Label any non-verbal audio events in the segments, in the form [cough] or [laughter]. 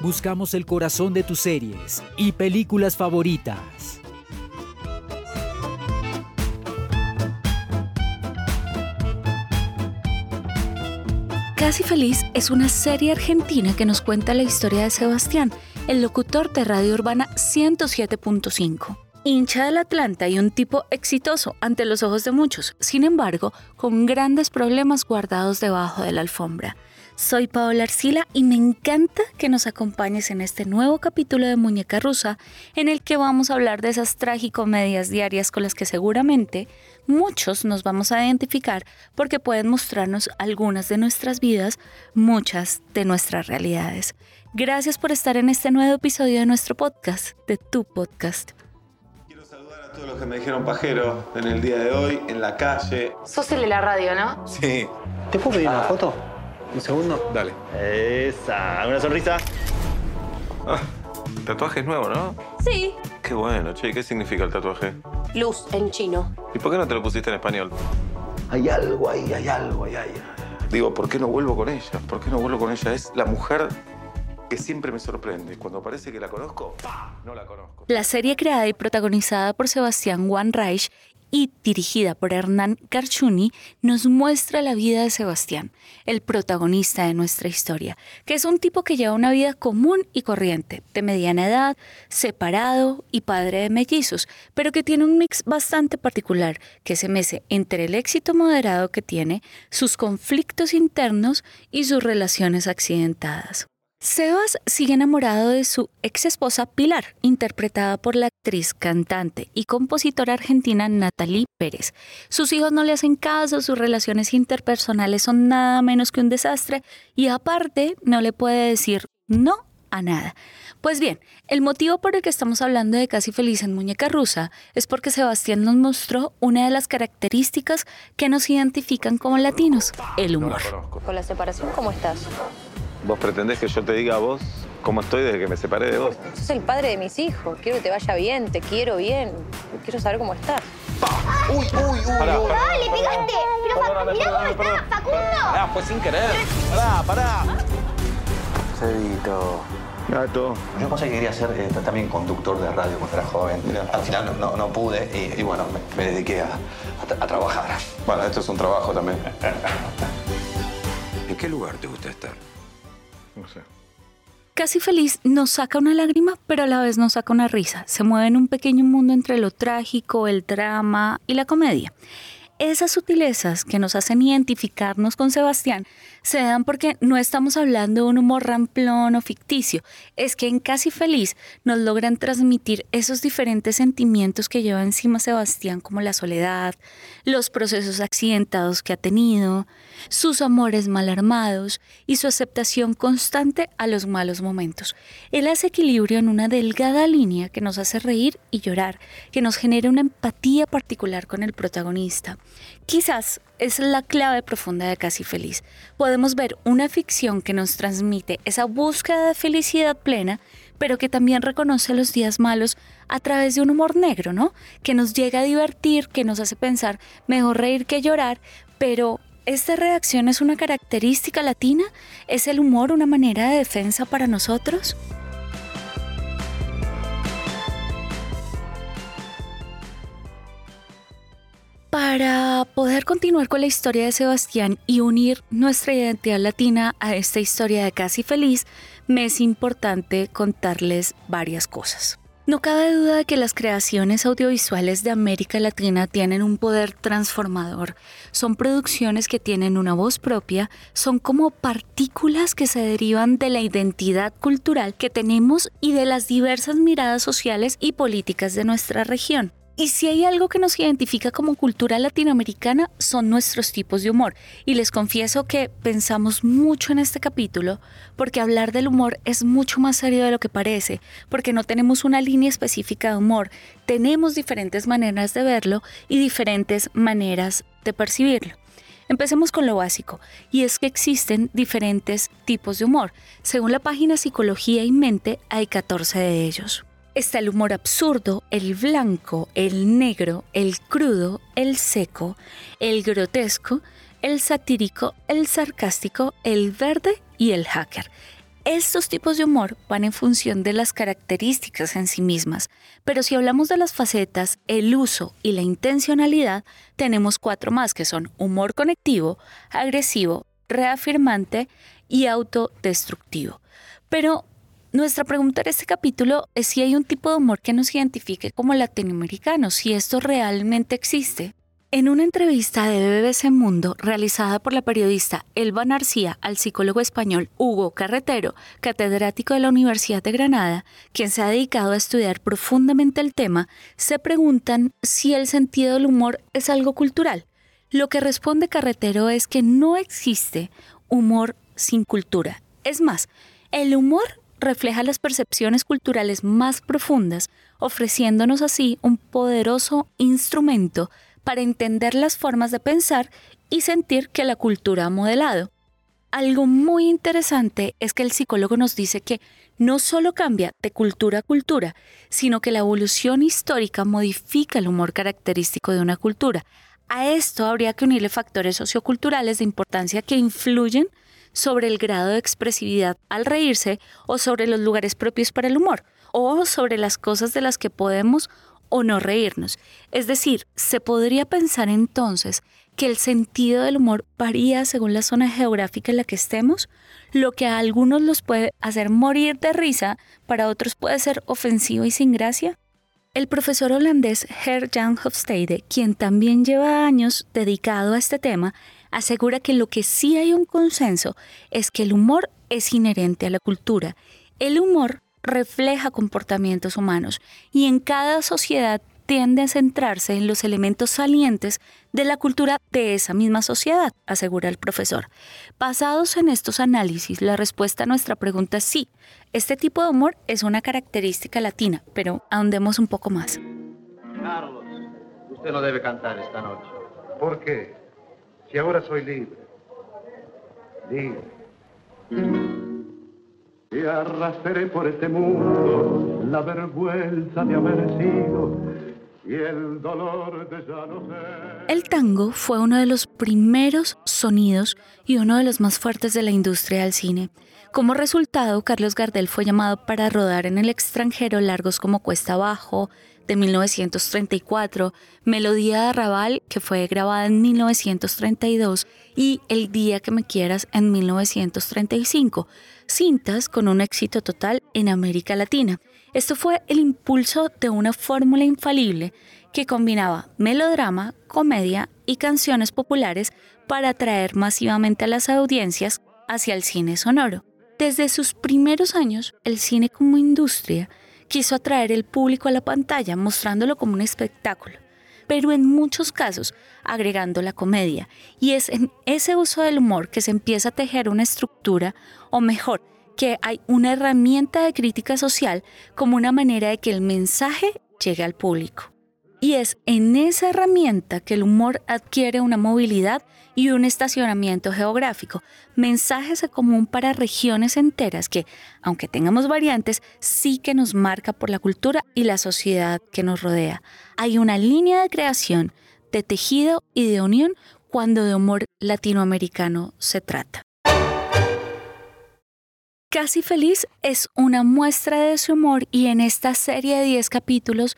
Buscamos el corazón de tus series y películas favoritas. Casi Feliz es una serie argentina que nos cuenta la historia de Sebastián, el locutor de Radio Urbana 107.5 hincha del Atlanta y un tipo exitoso ante los ojos de muchos, sin embargo, con grandes problemas guardados debajo de la alfombra. Soy Paola Arcila y me encanta que nos acompañes en este nuevo capítulo de Muñeca Rusa, en el que vamos a hablar de esas tragicomedias diarias con las que seguramente muchos nos vamos a identificar porque pueden mostrarnos algunas de nuestras vidas, muchas de nuestras realidades. Gracias por estar en este nuevo episodio de nuestro podcast, de tu podcast todos los que me dijeron pajero en el día de hoy, en la calle. Sos el de la radio, ¿no? Sí. ¿Te puedo pedir una ah. foto? ¿Un segundo? Dale. Esa, una sonrisa. Ah, tatuaje es nuevo, ¿no? Sí. Qué bueno, che. ¿Qué significa el tatuaje? Luz en chino. ¿Y por qué no te lo pusiste en español? Hay algo ahí, hay algo ahí, hay. Digo, ¿por qué no vuelvo con ella? ¿Por qué no vuelvo con ella? Es la mujer que siempre me sorprende. Cuando parece que la conozco, no la conozco. La serie creada y protagonizada por Sebastián Juan Reich y dirigida por Hernán Carchuni, nos muestra la vida de Sebastián, el protagonista de nuestra historia, que es un tipo que lleva una vida común y corriente, de mediana edad, separado y padre de mellizos, pero que tiene un mix bastante particular, que se mece entre el éxito moderado que tiene, sus conflictos internos y sus relaciones accidentadas. Sebas sigue enamorado de su ex esposa Pilar, interpretada por la actriz, cantante y compositora argentina Natalie Pérez. Sus hijos no le hacen caso, sus relaciones interpersonales son nada menos que un desastre y aparte no le puede decir no a nada. Pues bien, el motivo por el que estamos hablando de Casi Feliz en Muñeca Rusa es porque Sebastián nos mostró una de las características que nos identifican como latinos, el humor. Con la separación, ¿cómo estás? ¿Vos pretendés que yo te diga a vos cómo estoy desde que me separé de vos? Sos el padre de mis hijos. Quiero que te vaya bien, te quiero bien. Quiero saber cómo estás. ¡Uy, uy, uy! Pará, ¡Ah, le pegaste! Pero Facundo, mirá cómo está, Facundo. Pará, fue sin querer. Pará, pará. Cedito. Gato. Yo pensé que quería ser eh, también conductor de radio cuando era joven. Al final no, no pude y, bueno, me, dediqué a, a, trabajar. Bueno, esto es un trabajo también. [laughs] ¿En qué lugar te gusta estar? Casi feliz nos saca una lágrima, pero a la vez nos saca una risa. Se mueve en un pequeño mundo entre lo trágico, el drama y la comedia. Esas sutilezas que nos hacen identificarnos con Sebastián se dan porque no estamos hablando de un humor ramplón o ficticio, es que en Casi Feliz nos logran transmitir esos diferentes sentimientos que lleva encima Sebastián como la soledad, los procesos accidentados que ha tenido, sus amores mal armados y su aceptación constante a los malos momentos. Él hace equilibrio en una delgada línea que nos hace reír y llorar, que nos genera una empatía particular con el protagonista. Quizás es la clave profunda de Casi Feliz. Podemos ver una ficción que nos transmite esa búsqueda de felicidad plena, pero que también reconoce los días malos a través de un humor negro, ¿no? Que nos llega a divertir, que nos hace pensar mejor reír que llorar, pero ¿Esta reacción es una característica latina? ¿Es el humor una manera de defensa para nosotros? Para poder continuar con la historia de Sebastián y unir nuestra identidad latina a esta historia de Casi Feliz, me es importante contarles varias cosas. No cabe duda de que las creaciones audiovisuales de América Latina tienen un poder transformador. Son producciones que tienen una voz propia, son como partículas que se derivan de la identidad cultural que tenemos y de las diversas miradas sociales y políticas de nuestra región. Y si hay algo que nos identifica como cultura latinoamericana son nuestros tipos de humor. Y les confieso que pensamos mucho en este capítulo porque hablar del humor es mucho más serio de lo que parece, porque no tenemos una línea específica de humor, tenemos diferentes maneras de verlo y diferentes maneras de percibirlo. Empecemos con lo básico, y es que existen diferentes tipos de humor. Según la página Psicología y Mente, hay 14 de ellos. Está el humor absurdo, el blanco, el negro, el crudo, el seco, el grotesco, el satírico, el sarcástico, el verde y el hacker. Estos tipos de humor van en función de las características en sí mismas, pero si hablamos de las facetas, el uso y la intencionalidad, tenemos cuatro más que son humor conectivo, agresivo, reafirmante y autodestructivo. Pero nuestra pregunta en este capítulo es si hay un tipo de humor que nos identifique como latinoamericanos, si esto realmente existe. En una entrevista de BBC Mundo realizada por la periodista Elba Narcía al psicólogo español Hugo Carretero, catedrático de la Universidad de Granada, quien se ha dedicado a estudiar profundamente el tema, se preguntan si el sentido del humor es algo cultural. Lo que responde Carretero es que no existe humor sin cultura. Es más, el humor refleja las percepciones culturales más profundas, ofreciéndonos así un poderoso instrumento para entender las formas de pensar y sentir que la cultura ha modelado. Algo muy interesante es que el psicólogo nos dice que no solo cambia de cultura a cultura, sino que la evolución histórica modifica el humor característico de una cultura. A esto habría que unirle factores socioculturales de importancia que influyen sobre el grado de expresividad al reírse o sobre los lugares propios para el humor o sobre las cosas de las que podemos o no reírnos. Es decir, se podría pensar entonces que el sentido del humor varía según la zona geográfica en la que estemos, lo que a algunos los puede hacer morir de risa, para otros puede ser ofensivo y sin gracia. El profesor holandés Ger-Jan Hofstede, quien también lleva años dedicado a este tema, asegura que lo que sí hay un consenso es que el humor es inherente a la cultura. El humor refleja comportamientos humanos y en cada sociedad tiende a centrarse en los elementos salientes de la cultura de esa misma sociedad, asegura el profesor. Basados en estos análisis, la respuesta a nuestra pregunta es sí, este tipo de humor es una característica latina, pero ahondemos un poco más. Carlos, usted no debe cantar esta noche. ¿Por qué? Si ahora soy libre. Libre. Y arrastré por este mundo la vergüenza de haber sido el. El tango fue uno de los primeros sonidos y uno de los más fuertes de la industria del cine. Como resultado, Carlos Gardel fue llamado para rodar en el extranjero largos como Cuesta Abajo, de 1934, Melodía de Arrabal, que fue grabada en 1932, y El Día que me quieras en 1935, cintas con un éxito total en América Latina. Esto fue el impulso de una fórmula infalible que combinaba melodrama, comedia y canciones populares para atraer masivamente a las audiencias hacia el cine sonoro. Desde sus primeros años, el cine como industria quiso atraer el público a la pantalla mostrándolo como un espectáculo, pero en muchos casos agregando la comedia. Y es en ese uso del humor que se empieza a tejer una estructura, o mejor, que hay una herramienta de crítica social como una manera de que el mensaje llegue al público. Y es en esa herramienta que el humor adquiere una movilidad y un estacionamiento geográfico, mensajes en común para regiones enteras que, aunque tengamos variantes, sí que nos marca por la cultura y la sociedad que nos rodea. Hay una línea de creación, de tejido y de unión cuando de humor latinoamericano se trata. Casi Feliz es una muestra de su humor y en esta serie de 10 capítulos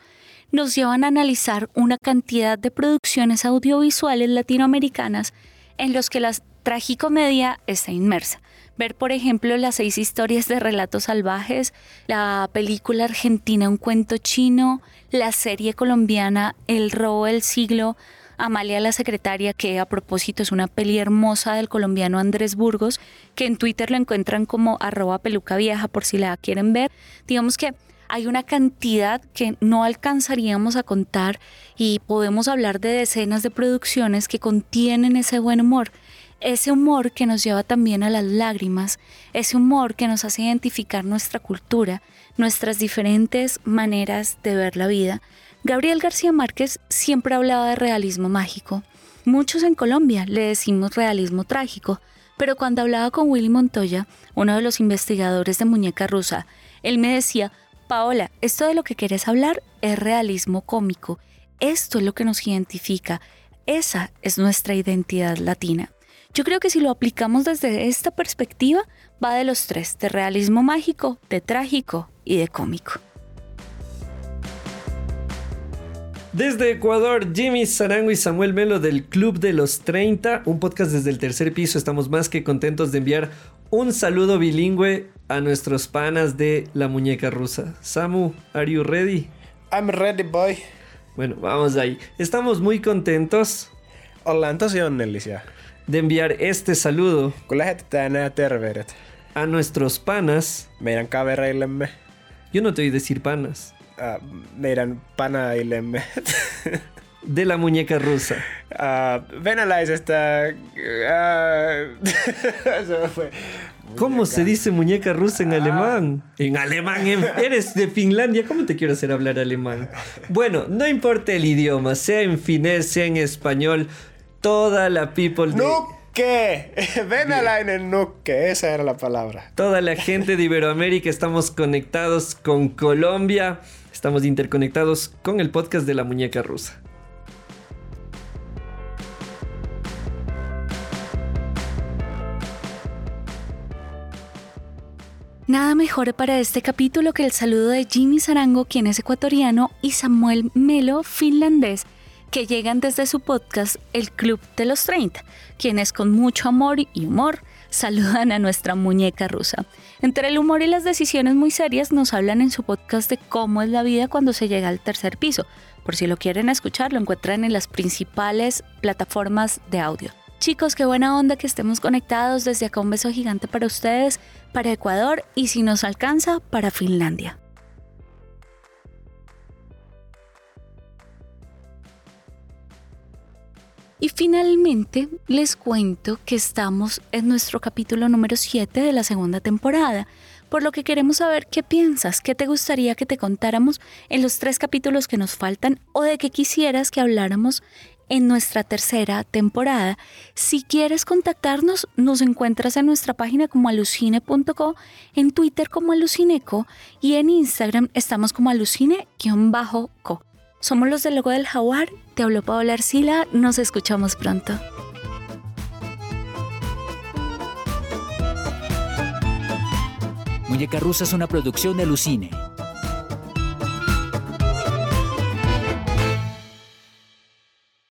nos llevan a analizar una cantidad de producciones audiovisuales latinoamericanas en los que la tragicomedia está inmersa. Ver, por ejemplo, las seis historias de relatos salvajes, la película argentina Un cuento chino, la serie colombiana El robo del siglo, Amalia la secretaria, que a propósito es una peli hermosa del colombiano Andrés Burgos, que en Twitter lo encuentran como arroba peluca vieja por si la quieren ver. Digamos que hay una cantidad que no alcanzaríamos a contar y podemos hablar de decenas de producciones que contienen ese buen humor. Ese humor que nos lleva también a las lágrimas, ese humor que nos hace identificar nuestra cultura, nuestras diferentes maneras de ver la vida. Gabriel García Márquez siempre hablaba de realismo mágico. Muchos en Colombia le decimos realismo trágico, pero cuando hablaba con Willy Montoya, uno de los investigadores de Muñeca Rusa, él me decía, Paola, esto de lo que quieres hablar es realismo cómico. Esto es lo que nos identifica. Esa es nuestra identidad latina. Yo creo que si lo aplicamos desde esta perspectiva, va de los tres, de realismo mágico, de trágico y de cómico. Desde Ecuador, Jimmy Sarango y Samuel Melo del Club de los 30, un podcast desde el tercer piso. Estamos más que contentos de enviar un saludo bilingüe a nuestros panas de la muñeca rusa. Samu, ¿are you ready? I'm ready, boy. Bueno, vamos ahí. Estamos muy contentos. Tosi onnellisia. De enviar este saludo. A nuestros panas. Meidän kavereillemme. Yo no te voy a decir panas. Uh, meidän panaillemme. [laughs] De la muñeca rusa. Uh, venäläisestä... Uh, se [laughs] fue. ¿Cómo se dice muñeca rusa en alemán? En alemán, eres de Finlandia, ¿cómo te quiero hacer hablar alemán? Bueno, no importa el idioma, sea en finés, sea en español, toda la people de... Nukke, [laughs] venäläinen nukke, esa era la palabra. Toda la gente de Iberoamérica estamos conectados con Colombia, estamos interconectados con el podcast de la muñeca rusa. Nada mejor para este capítulo que el saludo de Jimmy Sarango, quien es ecuatoriano, y Samuel Melo, finlandés, que llegan desde su podcast El Club de los 30, quienes con mucho amor y humor saludan a nuestra muñeca rusa. Entre el humor y las decisiones muy serias nos hablan en su podcast de cómo es la vida cuando se llega al tercer piso. Por si lo quieren escuchar, lo encuentran en las principales plataformas de audio. Chicos, qué buena onda que estemos conectados. Desde acá un beso gigante para ustedes, para Ecuador y si nos alcanza, para Finlandia. Y finalmente les cuento que estamos en nuestro capítulo número 7 de la segunda temporada, por lo que queremos saber qué piensas, qué te gustaría que te contáramos en los tres capítulos que nos faltan o de qué quisieras que habláramos en nuestra tercera temporada. Si quieres contactarnos, nos encuentras en nuestra página como alucine.co, en Twitter como alucineco y en Instagram estamos como alucine-co. Somos los del logo del jaguar, te habló Paola Arcila, nos escuchamos pronto. Muñeca Rusa es una producción de Alucine